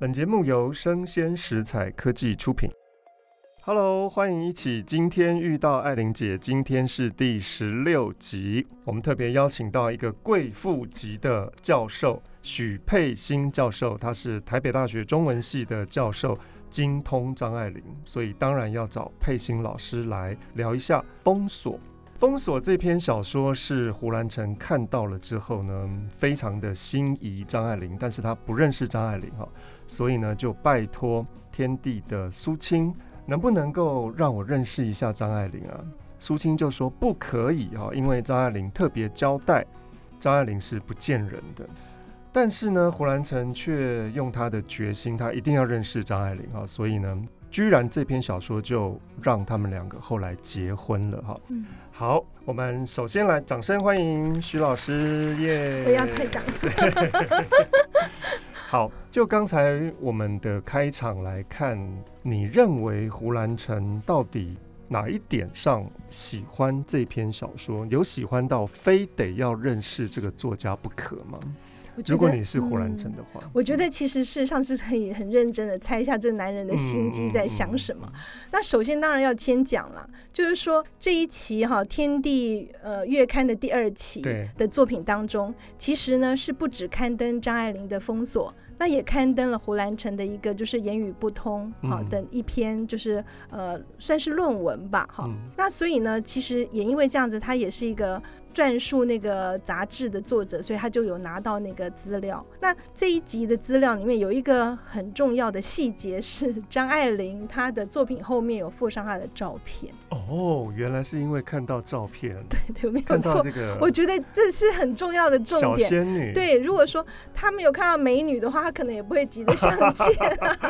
本节目由生鲜食材科技出品。Hello，欢迎一起今天遇到爱玲姐。今天是第十六集，我们特别邀请到一个贵妇级的教授许佩欣教授，他是台北大学中文系的教授，精通张爱玲，所以当然要找佩欣老师来聊一下《封锁》。《封锁》这篇小说是胡兰成看到了之后呢，非常的心仪张爱玲，但是他不认识张爱玲哈，所以呢就拜托天地的苏青，能不能够让我认识一下张爱玲啊？苏青就说不可以哈，因为张爱玲特别交代，张爱玲是不见人的。但是呢，胡兰成却用他的决心，他一定要认识张爱玲哈，所以呢，居然这篇小说就让他们两个后来结婚了哈。嗯好，我们首先来掌声欢迎徐老师耶！不要太长。好，就刚才我们的开场来看，你认为胡兰成到底哪一点上喜欢这篇小说？有喜欢到非得要认识这个作家不可吗？如果你是胡兰成的话，嗯，我觉得其实事实上是可以很认真的猜一下这男人的心机在想什么。嗯嗯嗯、那首先当然要先讲了，就是说这一期哈《天地》呃月刊的第二期的作品当中，其实呢是不止刊登张爱玲的《封锁》，那也刊登了胡兰成的一个就是言语不通好等一篇就是呃算是论文吧哈。嗯、那所以呢，其实也因为这样子，他也是一个。转述那个杂志的作者，所以他就有拿到那个资料。那这一集的资料里面有一个很重要的细节是张爱玲她的作品后面有附上她的照片。哦，原来是因为看到照片。对对，没有错。这个我觉得这是很重要的重点。小仙女。对，如果说他没有看到美女的话，他可能也不会急着相见。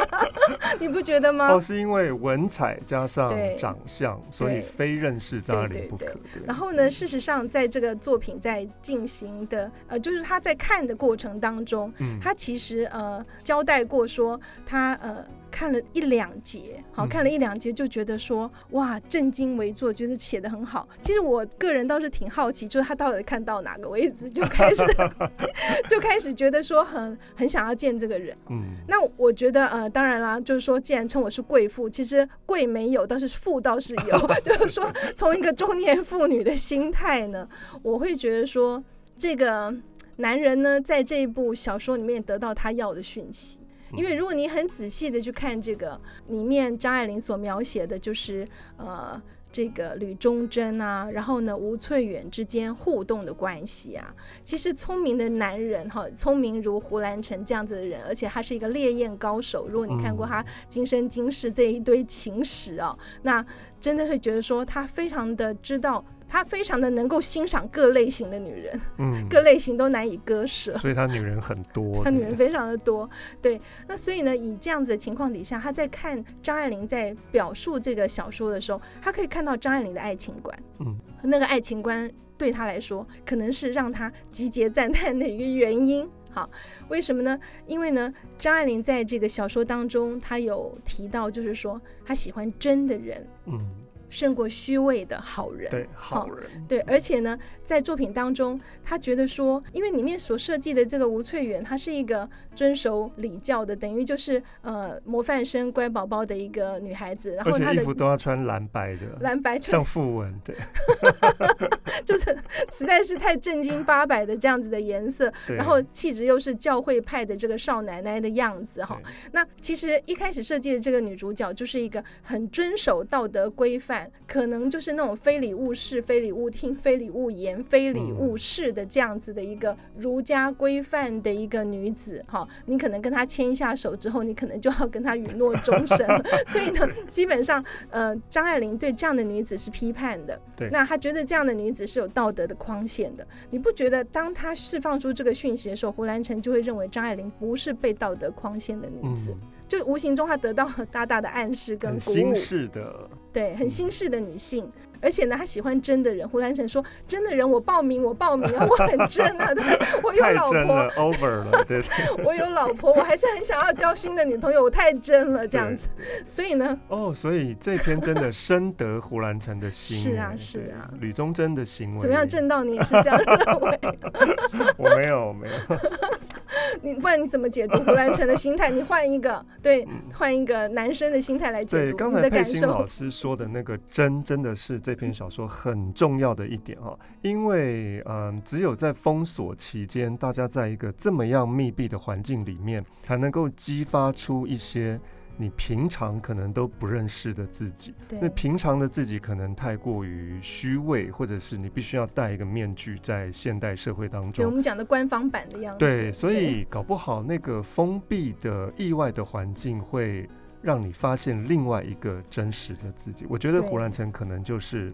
你不觉得吗？哦，是因为文采加上长相，所以非认识张爱玲不可。然后呢，事实上在这个作品在进行的，呃，就是他在看的过程当中，嗯，他其实呃交代过说他呃。看了一两节，好，看了一两节就觉得说，哇，震惊为坐，觉得写的很好。其实我个人倒是挺好奇，就是他到底看到哪个位置就开始 就开始觉得说很很想要见这个人。嗯，那我觉得呃，当然啦，就是说，既然称我是贵妇，其实贵没有，但是富倒是有。就是说，从一个中年妇女的心态呢，我会觉得说，这个男人呢，在这一部小说里面得到他要的讯息。因为如果你很仔细的去看这个里面，张爱玲所描写的就是呃这个吕忠贞啊，然后呢吴翠远之间互动的关系啊，其实聪明的男人哈，聪明如胡兰成这样子的人，而且他是一个烈焰高手。如果你看过他今生今世这一堆情史啊，那真的会觉得说他非常的知道。他非常的能够欣赏各类型的女人，嗯，各类型都难以割舍，所以他女人很多，他女人非常的多，对。那所以呢，以这样子的情况底下，他在看张爱玲在表述这个小说的时候，他可以看到张爱玲的爱情观，嗯，那个爱情观对他来说，可能是让他集结赞叹的一个原因。好，为什么呢？因为呢，张爱玲在这个小说当中，她有提到，就是说她喜欢真的人，嗯。胜过虚伪的好人，对好人，对，而且呢，在作品当中，他觉得说，因为里面所设计的这个吴翠远，她是一个遵守礼教的，等于就是呃模范生、乖宝宝的一个女孩子，然后她的衣服都要穿蓝白的，蓝白像富文，对，就是实在是太正经八百的这样子的颜色，然后气质又是教会派的这个少奶奶的样子哈。那其实一开始设计的这个女主角就是一个很遵守道德规范。可能就是那种非礼勿视、非礼勿听、非礼勿言、非礼勿视的这样子的一个儒家规范的一个女子哈，你可能跟她牵一下手之后，你可能就要跟她允诺终身了。所以呢，基本上呃，张爱玲对这样的女子是批判的。对，那她觉得这样的女子是有道德的框限的。你不觉得当她释放出这个讯息的时候，胡兰成就会认为张爱玲不是被道德框限的女子？嗯就无形中，他得到了大大的暗示跟鼓舞。很新式的，对，很新式的女性，嗯、而且呢，他喜欢真的人。胡兰成说：“真的人，我报名，我报名啊，我很真啊，对，我有老婆，over 了，对，我有老婆，我还是很想要交新的女朋友，我太真了，这样子。所以呢，哦，所以这篇真的深得胡兰成的心。是啊，是啊，吕宗楨的行为怎么样？正道你也是这样认为？我没有，没有。你不然你怎么解读胡兰成的心态？你换一个，对，换一个男生的心态来解读。刚才佩欣老师说的那个真，真的是这篇小说很重要的一点哈，因为嗯，只有在封锁期间，大家在一个这么样密闭的环境里面，才能够激发出一些。你平常可能都不认识的自己，那平常的自己可能太过于虚伪，或者是你必须要戴一个面具，在现代社会当中，对我们讲的官方版的样子。对，所以搞不好那个封闭的意外的环境会让你发现另外一个真实的自己。我觉得胡兰成可能就是。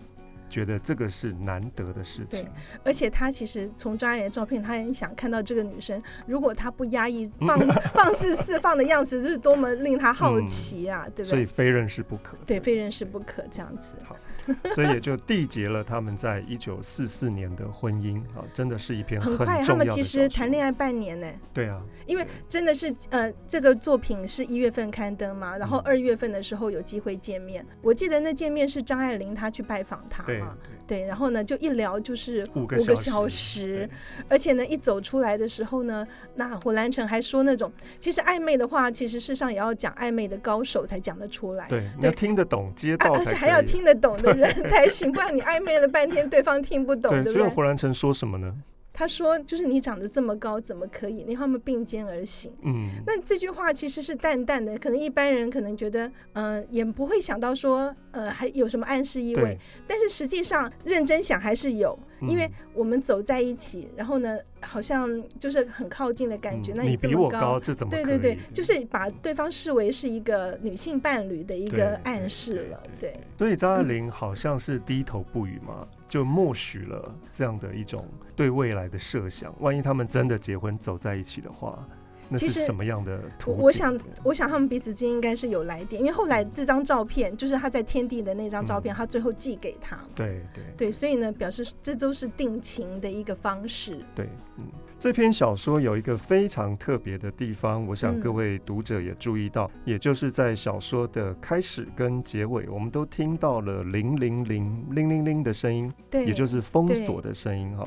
觉得这个是难得的事情，对，而且他其实从张爱玲的照片，他很想看到这个女生，如果她不压抑、放 放肆释放的样子，这是多么令他好奇啊，嗯、对不对？所以非认识不可，对，非认识不可这样子。好。所以也就缔结了他们在一九四四年的婚姻啊，真的是一篇很快。他们其实谈恋爱半年呢。对啊，因为真的是呃，这个作品是一月份刊登嘛，然后二月份的时候有机会见面。嗯、我记得那见面是张爱玲她去拜访他嘛，对，然后呢就一聊就是五个小时，而且呢一走出来的时候呢，那胡兰成还说那种其实暧昧的话，其实事实上也要讲暧昧的高手才讲得出来，对，你要听得懂街道，而且还要听得懂的。人 才行，不然你暧昧了半天，对方听不懂，对，对不对？所以胡兰成说什么呢？他说：“就是你长得这么高，怎么可以？你和他们并肩而行。”嗯，那这句话其实是淡淡的，可能一般人可能觉得，嗯、呃，也不会想到说，呃，还有什么暗示意味。但是实际上认真想还是有，因为我们走在一起，然后呢，好像就是很靠近的感觉。嗯、那你比我高，这怎么？对对对，就是把对方视为是一个女性伴侣的一个暗示了。对，对，对，对，所以张爱玲好像是低头不语嘛。就默许了这样的一种对未来的设想，万一他们真的结婚走在一起的话，那是什么样的图？我想，我想他们彼此间应该是有来电，因为后来这张照片就是他在天地的那张照片，嗯、他最后寄给他。对对对，所以呢，表示这都是定情的一个方式。对，嗯。这篇小说有一个非常特别的地方，我想各位读者也注意到，嗯、也就是在小说的开始跟结尾，我们都听到了零零零零零零的声音，对，也就是封锁的声音哈。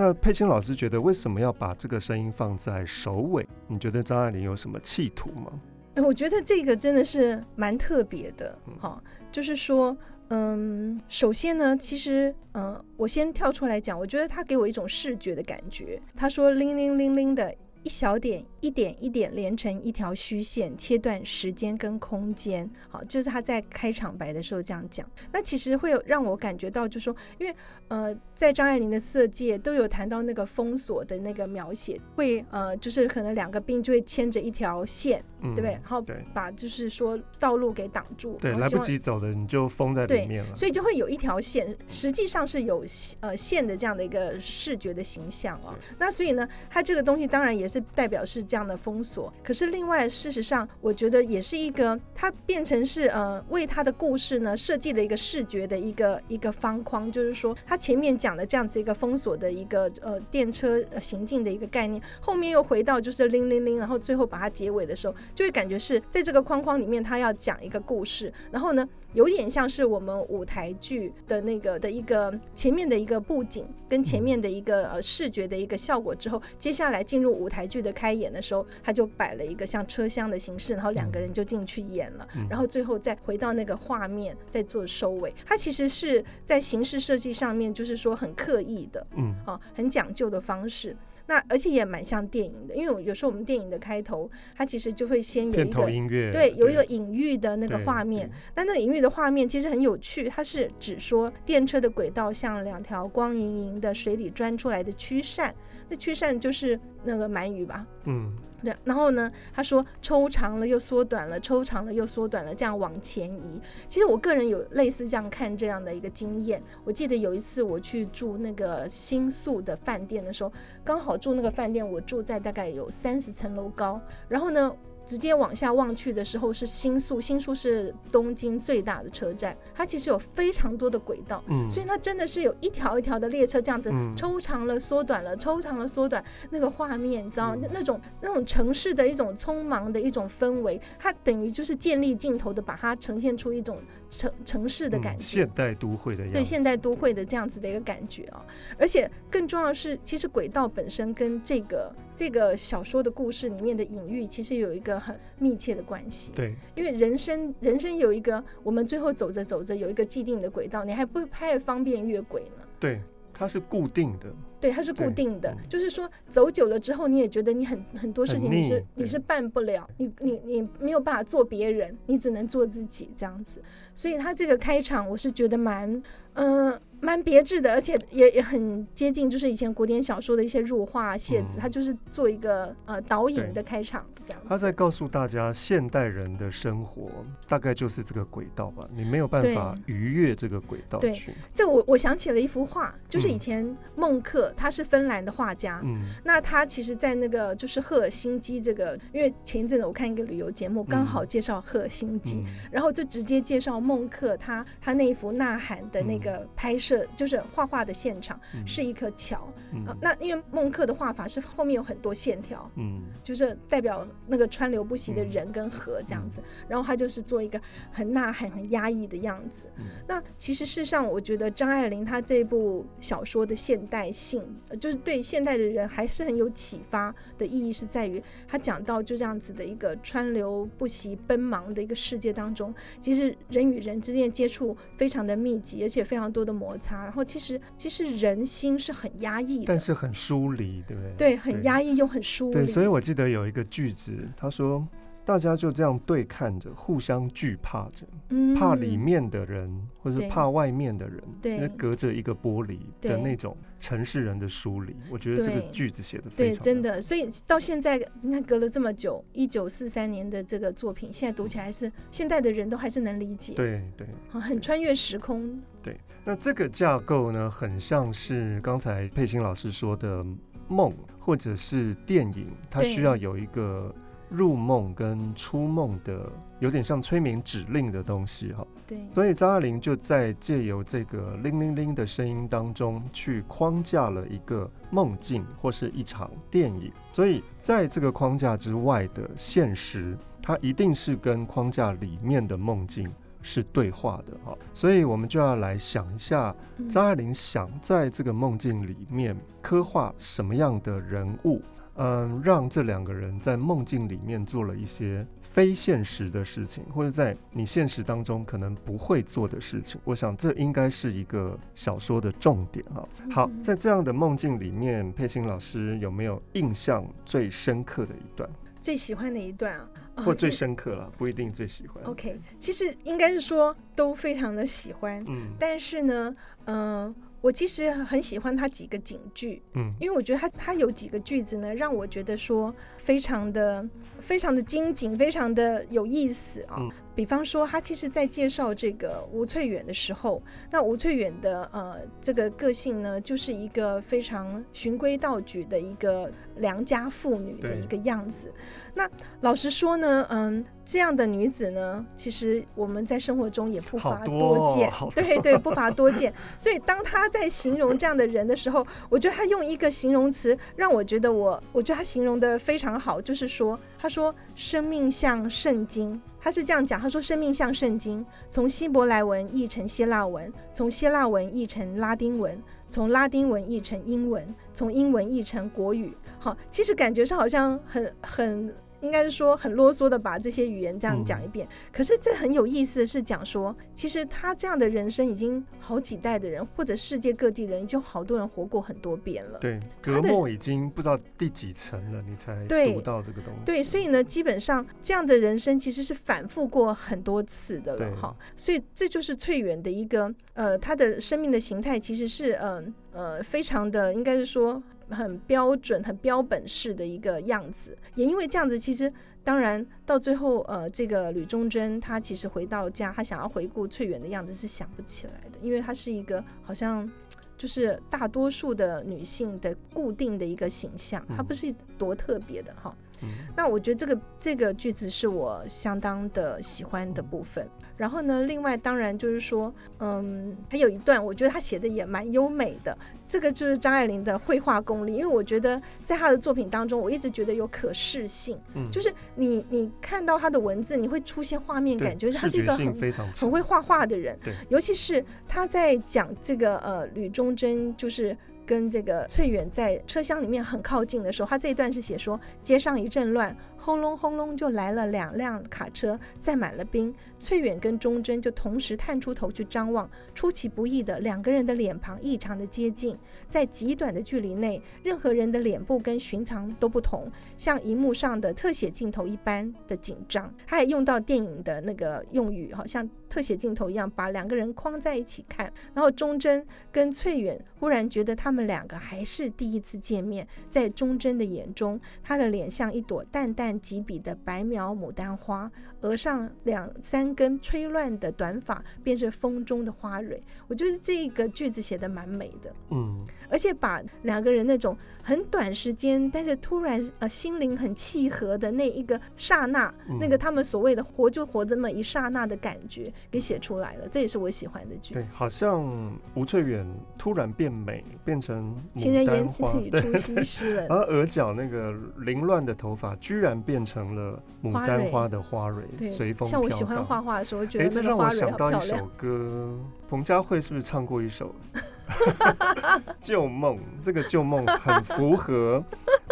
那佩青老师觉得为什么要把这个声音放在首尾？你觉得张爱玲有什么企图吗？我觉得这个真的是蛮特别的，哈、嗯，就是说。嗯，首先呢，其实，嗯，我先跳出来讲，我觉得他给我一种视觉的感觉。他说“铃铃铃铃”的一小点。一点一点连成一条虚线，切断时间跟空间。好，就是他在开场白的时候这样讲。那其实会有让我感觉到，就是说，因为呃，在张爱玲的色戒都有谈到那个封锁的那个描写，会呃，就是可能两个兵就会牵着一条线，嗯、对不对？然后把就是说道路给挡住，对，来不及走的你就封在里面了。所以就会有一条线，实际上是有呃线的这样的一个视觉的形象哦。那所以呢，它这个东西当然也是代表是。这样的封锁，可是另外，事实上，我觉得也是一个，它变成是呃，为他的故事呢设计了一个视觉的一个一个方框，就是说，他前面讲的这样子一个封锁的一个呃电车行进的一个概念，后面又回到就是铃铃铃，然后最后把它结尾的时候，就会感觉是在这个框框里面，他要讲一个故事，然后呢，有点像是我们舞台剧的那个的一个前面的一个布景跟前面的一个呃视觉的一个效果之后，接下来进入舞台剧的开演的时候，他就摆了一个像车厢的形式，然后两个人就进去演了，然后最后再回到那个画面再做收尾。它其实是在形式设计上面，就是说很刻意的，嗯，啊，很讲究的方式。那而且也蛮像电影的，因为我有时候我们电影的开头，它其实就会先有一个音乐，对，有一个隐喻的那个画面。但那个隐喻的画面其实很有趣，它是指说电车的轨道像两条光莹莹的水里钻出来的曲扇，那曲扇就是那个鳗鱼吧？嗯。对，然后呢，他说抽长了又缩短了，抽长了又缩短了，这样往前移。其实我个人有类似这样看这样的一个经验。我记得有一次我去住那个新宿的饭店的时候，刚好住那个饭店，我住在大概有三十层楼高。然后呢，直接往下望去的时候是新宿，新宿是东京最大的车站，它其实有非常多的轨道，嗯，所以它真的是有一条一条的列车这样子抽长了、缩短了、抽长了、缩短，那个画面你知道吗？那那种那种城市的一种匆忙的一种氛围，它等于就是建立镜头的把它呈现出一种城城市的感觉，现代都会的对，现代都会的这样子的一个感觉啊，而且更重要的是，其实轨道本身跟这个这个小说的故事里面的隐喻，其实有一个。很密切的关系，对，因为人生人生有一个，我们最后走着走着有一个既定的轨道，你还不太方便越轨呢？对，它是固定的，对，它是固定的，就是说走久了之后，你也觉得你很很多事情你是你是办不了，你你你没有办法做别人，你只能做自己这样子，所以他这个开场我是觉得蛮嗯。呃蛮别致的，而且也也很接近，就是以前古典小说的一些入画谢子，他、嗯、就是做一个呃导引的开场这样子。他在告诉大家，现代人的生活大概就是这个轨道吧，你没有办法逾越这个轨道去。对，这我我想起了一幅画，就是以前孟克，他是芬兰的画家，嗯，那他其实，在那个就是赫尔辛基这个，因为前一阵子我看一个旅游节目，刚好介绍赫尔辛基，嗯、然后就直接介绍孟克他他那一幅《呐喊》的那个拍摄。这就是画画的现场，是一棵桥。嗯啊、那因为孟克的画法是后面有很多线条，嗯，就是代表那个川流不息的人跟河这样子。嗯、然后他就是做一个很呐喊、很压抑的样子。嗯、那其实事实上，我觉得张爱玲她这部小说的现代性，就是对现代的人还是很有启发的意义，是在于他讲到就这样子的一个川流不息、奔忙的一个世界当中，其实人与人之间接触非常的密集，而且非常多的摩擦。然后其实其实人心是很压抑的，但是很疏离，对不对？对，很压抑又很疏离。对，所以我记得有一个句子，他说。大家就这样对看着，互相惧怕着，嗯、怕里面的人，或者是怕外面的人，对，隔着一个玻璃的那种城市人的疏离。我觉得这个句子写的非常对，真的。所以到现在，你看隔了这么久，一九四三年的这个作品，现在读起来是现代的人都还是能理解。对对，很穿越时空。对，那这个架构呢，很像是刚才佩欣老师说的梦，或者是电影，它需要有一个。入梦跟出梦的有点像催眠指令的东西哈，对，所以张爱玲就在借由这个铃铃铃的声音当中去框架了一个梦境或是一场电影，所以在这个框架之外的现实，它一定是跟框架里面的梦境是对话的哈，所以我们就要来想一下，张爱玲想在这个梦境里面刻画什么样的人物。嗯，让这两个人在梦境里面做了一些非现实的事情，或者在你现实当中可能不会做的事情。我想这应该是一个小说的重点哈。好，在这样的梦境里面，佩欣老师有没有印象最深刻的一段？最喜欢哪一段啊，或最深刻了，不一定最喜欢。OK，其实应该是说都非常的喜欢，嗯，但是呢，嗯、呃。我其实很喜欢他几个警句，嗯，因为我觉得他他有几个句子呢，让我觉得说非常的非常的精警，非常的有意思啊。嗯比方说，他其实，在介绍这个吴翠远的时候，那吴翠远的呃这个个性呢，就是一个非常循规蹈矩的一个良家妇女的一个样子。那老实说呢，嗯，这样的女子呢，其实我们在生活中也不乏多见，多对对，不乏多见。所以当他在形容这样的人的时候，我觉得他用一个形容词让我觉得我，我觉得他形容的非常好，就是说。他说：“生命像圣经，他是这样讲。他说，生命像圣经，从希伯来文译成希腊文，从希腊文译成拉丁文，从拉丁文译成英文，从英文译成国语。好，其实感觉上好像很很。”应该是说很啰嗦的把这些语言这样讲一遍，嗯、可是这很有意思的是讲说，其实他这样的人生已经好几代的人，或者世界各地的人，已经好多人活过很多遍了。对，隔膜已经不知道第几层了，你才读到这个东西。对，所以呢，基本上这样的人生其实是反复过很多次的了哈。所以这就是翠远的一个呃，他的生命的形态其实是嗯呃，呃非常的应该是说。很标准、很标本式的一个样子，也因为这样子，其实当然到最后，呃，这个吕宗楨他其实回到家，他想要回顾翠园的样子是想不起来的，因为他是一个好像就是大多数的女性的固定的一个形象，她不是多特别的哈。嗯，那我觉得这个这个句子是我相当的喜欢的部分。然后呢，另外当然就是说，嗯，还有一段我觉得他写的也蛮优美的。这个就是张爱玲的绘画功力，因为我觉得在她的作品当中，我一直觉得有可视性，嗯，就是你你看到她的文字，你会出现画面感觉，她是一个很很会画画的人，尤其是她在讲这个呃吕宗楨就是。跟这个翠远在车厢里面很靠近的时候，他这一段是写说，街上一阵乱，轰隆轰隆就来了两辆卡车，载满了兵。翠远跟忠贞就同时探出头去张望，出其不意的两个人的脸庞异常的接近，在极短的距离内，任何人的脸部跟寻常都不同，像荧幕上的特写镜头一般的紧张。他还用到电影的那个用语，好像特写镜头一样，把两个人框在一起看。然后忠贞跟翠远忽然觉得他们。两个还是第一次见面，在忠贞的眼中，他的脸像一朵淡淡几笔的白描牡丹花，额上两三根吹乱的短发便是风中的花蕊。我觉得这个句子写的蛮美的，嗯，而且把两个人那种很短时间，但是突然呃心灵很契合的那一个刹那，嗯、那个他们所谓的活就活这么一刹那的感觉给写出来了，这也是我喜欢的句子。对，好像吴翠远突然变美，变成。情人眼里出西施了，而额角那个凌乱的头发，居然变成了牡丹花的花蕊，随风飘。像我喜欢画画的时候，觉得哎，这让我想到一首歌，彭佳慧是不是唱过一首《旧梦》？这个旧梦很符合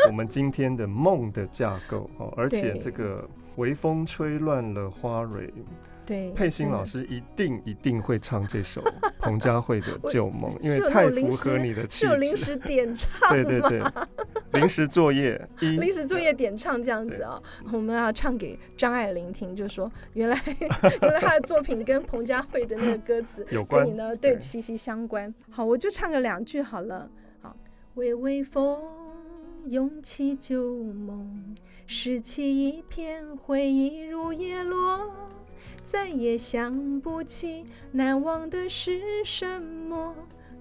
我们今天的梦的架构哦，而且这个微风吹乱了花蕊。对，佩欣老师一定一定会唱这首 彭佳慧的《旧梦》，因为太符合你的气质。是有临时 点唱，对对对，临时作业，临时作业点唱这样子啊、哦，我们要唱给张爱玲听，就说原来原来她的作品跟彭佳慧的那个歌词有关，跟你呢对息息相关。好，我就唱个两句好了。好，微微风涌起旧梦，拾起一片回忆如叶落。再也想不起难忘的是什么，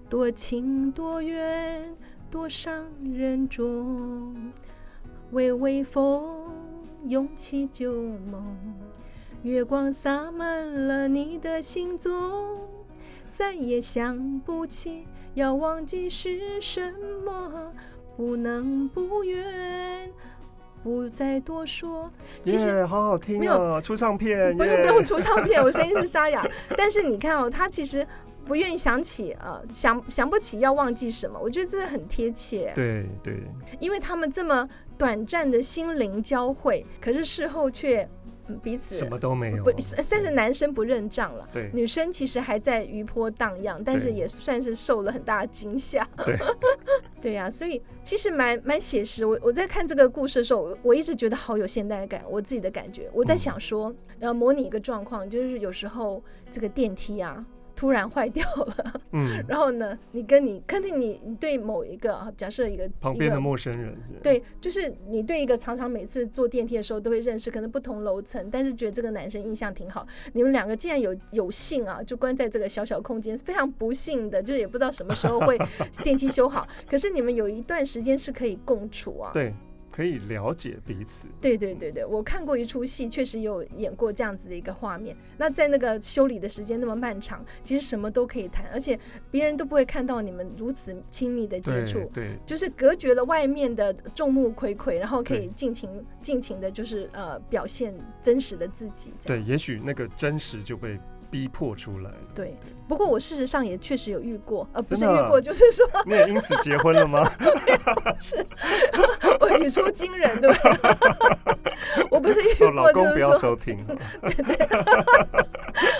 多情多怨多伤人中。微微风涌起旧梦，月光洒满了你的行踪。再也想不起要忘记是什么，不能不怨。不再多说，其实、yeah, 好好听、哦，没有出唱片，不用不用出唱片，我声音是 沙哑。但是你看哦，他其实不愿意想起啊、呃，想想不起要忘记什么，我觉得这很贴切。对对，因为他们这么短暂的心灵交汇，可是事后却。彼此什么都没有，不算是男生不认账了。对，女生其实还在余波荡漾，但是也算是受了很大的惊吓。对，对呀、啊，所以其实蛮蛮写实。我我在看这个故事的时候，我一直觉得好有现代感。我自己的感觉，我在想说，要模拟一个状况，就是有时候这个电梯啊。突然坏掉了，嗯，然后呢，你跟你肯定你你对某一个假设一个旁边的陌生人，对，就是你对一个常常每次坐电梯的时候都会认识，可能不同楼层，但是觉得这个男生印象挺好。你们两个竟然有有幸啊，就关在这个小小空间，非常不幸的，就是也不知道什么时候会 电梯修好。可是你们有一段时间是可以共处啊，对。可以了解彼此。对对对对，我看过一出戏，确实有演过这样子的一个画面。那在那个修理的时间那么漫长，其实什么都可以谈，而且别人都不会看到你们如此亲密的接触。对，对，就是隔绝了外面的众目睽睽，然后可以尽情尽情的，就是呃表现真实的自己。对，也许那个真实就被。逼迫出来。对，不过我事实上也确实有遇过，呃，不是遇过，就是说 你也因此结婚了吗？是，我语出惊人，对吧？我不是遇过，老公不要收听。对对，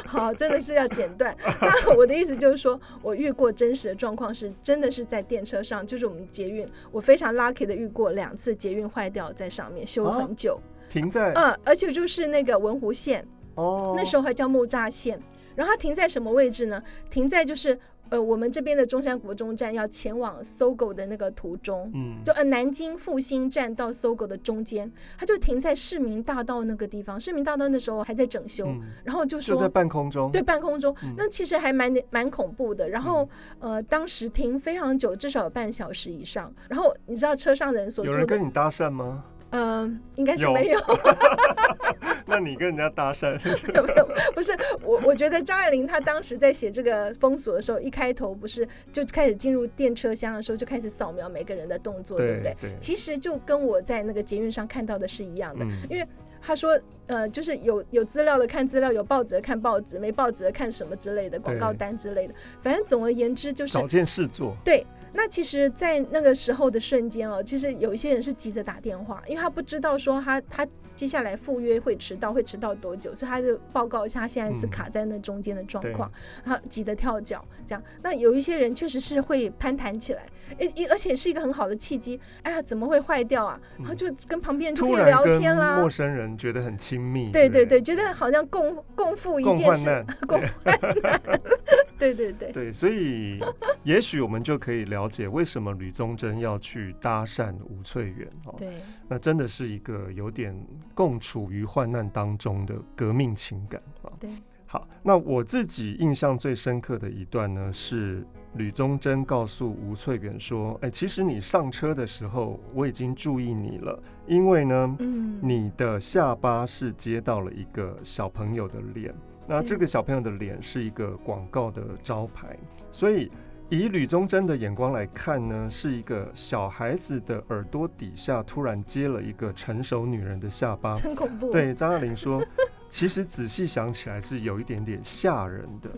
好，真的是要剪断。那我的意思就是说，我遇过真实的状况是，真的是在电车上，就是我们捷运，我非常 lucky 的遇过两次捷运坏掉，在上面修了很久，停在，嗯，而且就是那个文湖线。哦，那时候还叫木栅线，然后它停在什么位置呢？停在就是呃我们这边的中山国中站要前往 SOGO 的那个途中，嗯，就呃南京复兴站到 SOGO 的中间，它就停在市民大道那个地方。市民大道那时候还在整修，嗯、然后就说就在半空中，对，半空中，嗯、那其实还蛮蛮恐怖的。然后、嗯、呃当时停非常久，至少有半小时以上。然后你知道车上的人所有人跟你搭讪吗？嗯，应该是没有。那你跟人家搭讪？没有，不是我。我觉得张爱玲她当时在写这个封锁的时候，一开头不是就开始进入电车厢的时候，就开始扫描每个人的动作，对，对不对？对。其实就跟我在那个捷运上看到的是一样的，嗯、因为他说，呃，就是有有资料的看资料，有报纸的看报纸，没报纸的看什么之类的广告单之类的。反正总而言之，就是找件事做。对。那其实，在那个时候的瞬间哦，其实有一些人是急着打电话，因为他不知道说他他接下来赴约会迟到，会迟到多久，所以他就报告一下他现在是卡在那中间的状况，他、嗯、急得跳脚这样。那有一些人确实是会攀谈起来，诶，而且是一个很好的契机。哎呀，怎么会坏掉啊？然后就跟旁边人就可以聊天啦。陌生人觉得很亲密，对对对，觉得好像共共赴一件事，共患难。对对对对，所以也许我们就可以。了解为什么吕宗楨要去搭讪吴翠媛？哦，对，那真的是一个有点共处于患难当中的革命情感啊。对，好，那我自己印象最深刻的一段呢，是吕宗桢告诉吴翠远说：“哎，其实你上车的时候，我已经注意你了，因为呢，嗯，你的下巴是接到了一个小朋友的脸，那这个小朋友的脸是一个广告的招牌，所以。”以吕宗楨的眼光来看呢，是一个小孩子的耳朵底下突然接了一个成熟女人的下巴，很恐怖。对张爱玲说，其实仔细想起来是有一点点吓人的。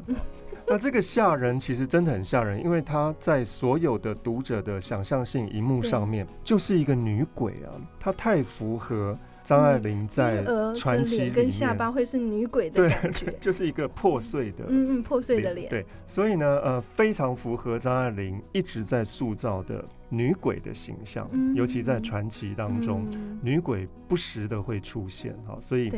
那这个吓人其实真的很吓人，因为她在所有的读者的想象性荧幕上面就是一个女鬼啊，她太符合。张爱玲在传奇跟下巴会是女鬼的感觉，就是一个破碎的，嗯嗯，破碎的脸。对，所以呢，呃，非常符合张爱玲一直在塑造的女鬼的形象，嗯、尤其在传奇当中，嗯、女鬼不时的会出现哈。所以，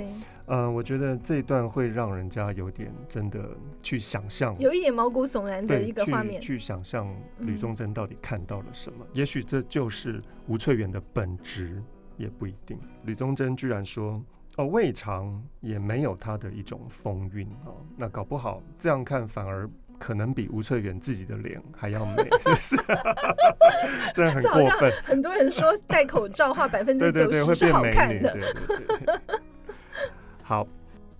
呃，我觉得这一段会让人家有点真的去想象，有一点毛骨悚然的一个画面，去，去想象吕宗楨到底看到了什么。嗯、也许这就是吴翠远的本质。也不一定，吕宗楨居然说：“哦，未尝也没有他的一种风韵哦。”那搞不好这样看，反而可能比吴翠远自己的脸还要美，是不是？这样很过分。很多人说戴口罩话 百分之九十是好看的。好，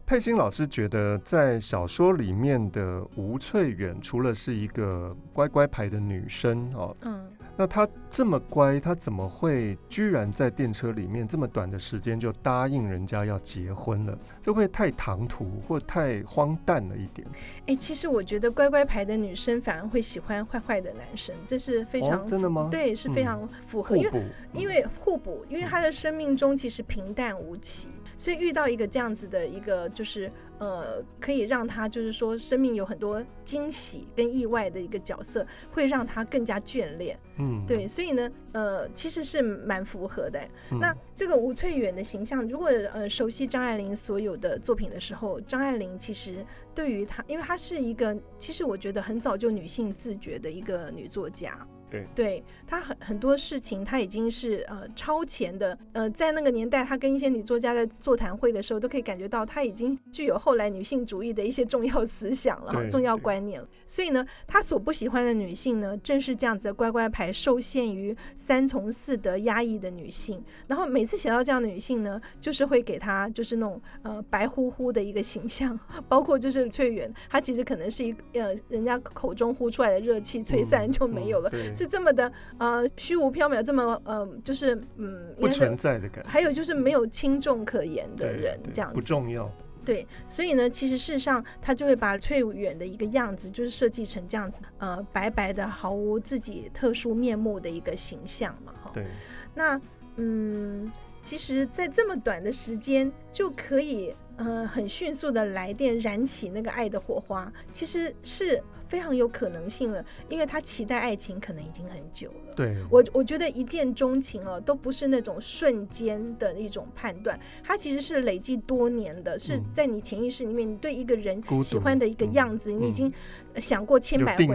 佩欣老师觉得，在小说里面的吴翠远，除了是一个乖乖牌的女生哦，嗯。那他这么乖，他怎么会居然在电车里面这么短的时间就答应人家要结婚了？这会太唐突或太荒诞了一点。哎、欸，其实我觉得乖乖牌的女生反而会喜欢坏坏的男生，这是非常、哦、真的吗？对，是非常符合，嗯、因为因为互补，因为他的生命中其实平淡无奇，所以遇到一个这样子的一个就是。呃，可以让他就是说，生命有很多惊喜跟意外的一个角色，会让他更加眷恋。嗯，对，所以呢，呃，其实是蛮符合的。嗯、那这个吴翠远的形象，如果呃熟悉张爱玲所有的作品的时候，张爱玲其实对于她，因为她是一个，其实我觉得很早就女性自觉的一个女作家。对，对他很很多事情，他已经是呃超前的。呃，在那个年代，他跟一些女作家在座谈会的时候，都可以感觉到他已经具有后来女性主义的一些重要思想了，重要观念了。所以呢，他所不喜欢的女性呢，正是这样子的乖乖牌，受限于三从四德压抑的女性。然后每次写到这样的女性呢，就是会给她就是那种呃白乎乎的一个形象，包括就是翠远，她其实可能是一呃人家口中呼出来的热气吹散就没有了。嗯嗯是这么的呃虚无缥缈，这么呃就是嗯不存在的感觉，还有就是没有轻重可言的人这样子，不重要。对，所以呢，其实事实上他就会把翠远的一个样子，就是设计成这样子，呃，白白的，毫无自己特殊面目的一个形象嘛。哈，对。那嗯，其实，在这么短的时间就可以呃很迅速的来电燃起那个爱的火花，其实是。非常有可能性了，因为他期待爱情可能已经很久了。对，我我觉得一见钟情哦，都不是那种瞬间的一种判断，它其实是累积多年的，是在你潜意识里面，你对一个人喜欢的一个样子，你已经想过千百回，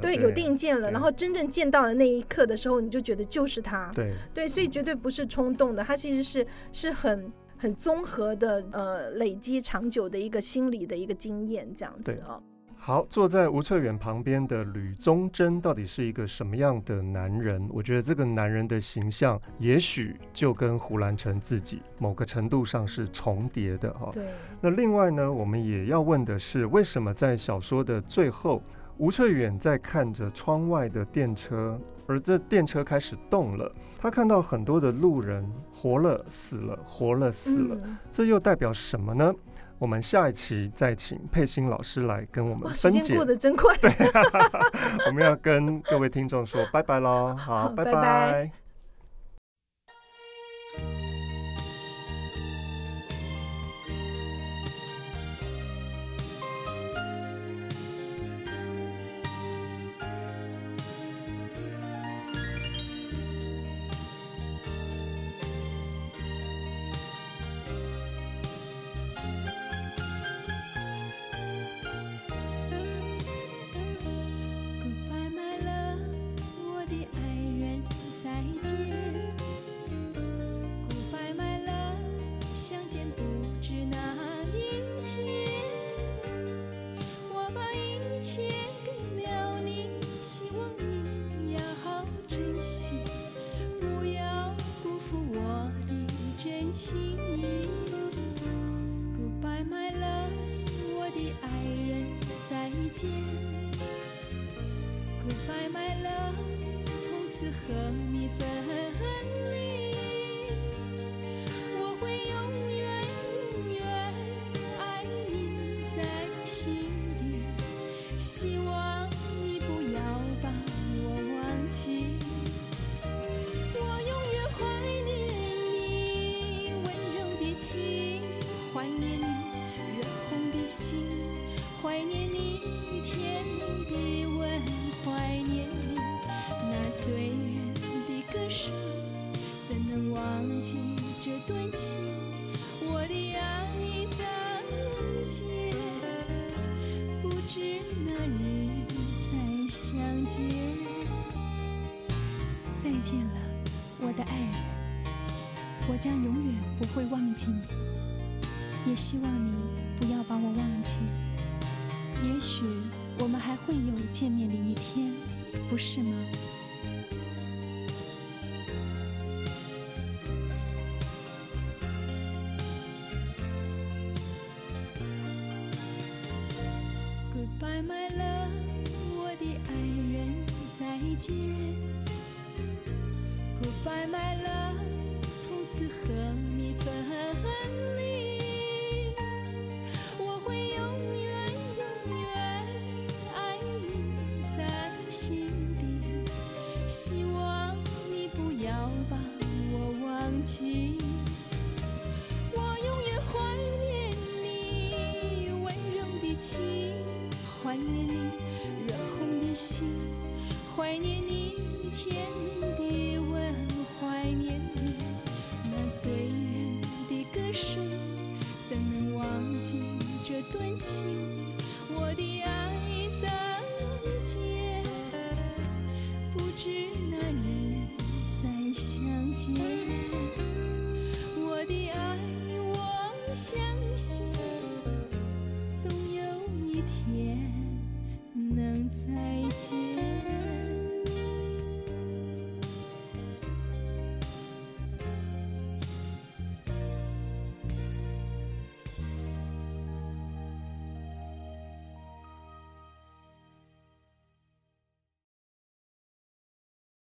对，有定见了，然后真正见到的那一刻的时候，你就觉得就是他。对对，所以绝对不是冲动的，他其实是是很很综合的，呃，累积长久的一个心理的一个经验，这样子哦。好，坐在吴翠远旁边的吕宗楨到底是一个什么样的男人？我觉得这个男人的形象，也许就跟胡兰成自己某个程度上是重叠的哈。对。那另外呢，我们也要问的是，为什么在小说的最后，吴翠远在看着窗外的电车，而这电车开始动了，他看到很多的路人活了死了，活了死了，嗯、这又代表什么呢？我们下一期再请佩欣老师来跟我们分解。时间过得真快。对，我们要跟各位听众说拜拜喽，好，拜拜。拜拜。爱人再见。白白了从此和你分离。再见了，我的爱人，我将永远不会忘记你，也希望你不要把我忘记。也许我们还会有见面的一天，不是吗？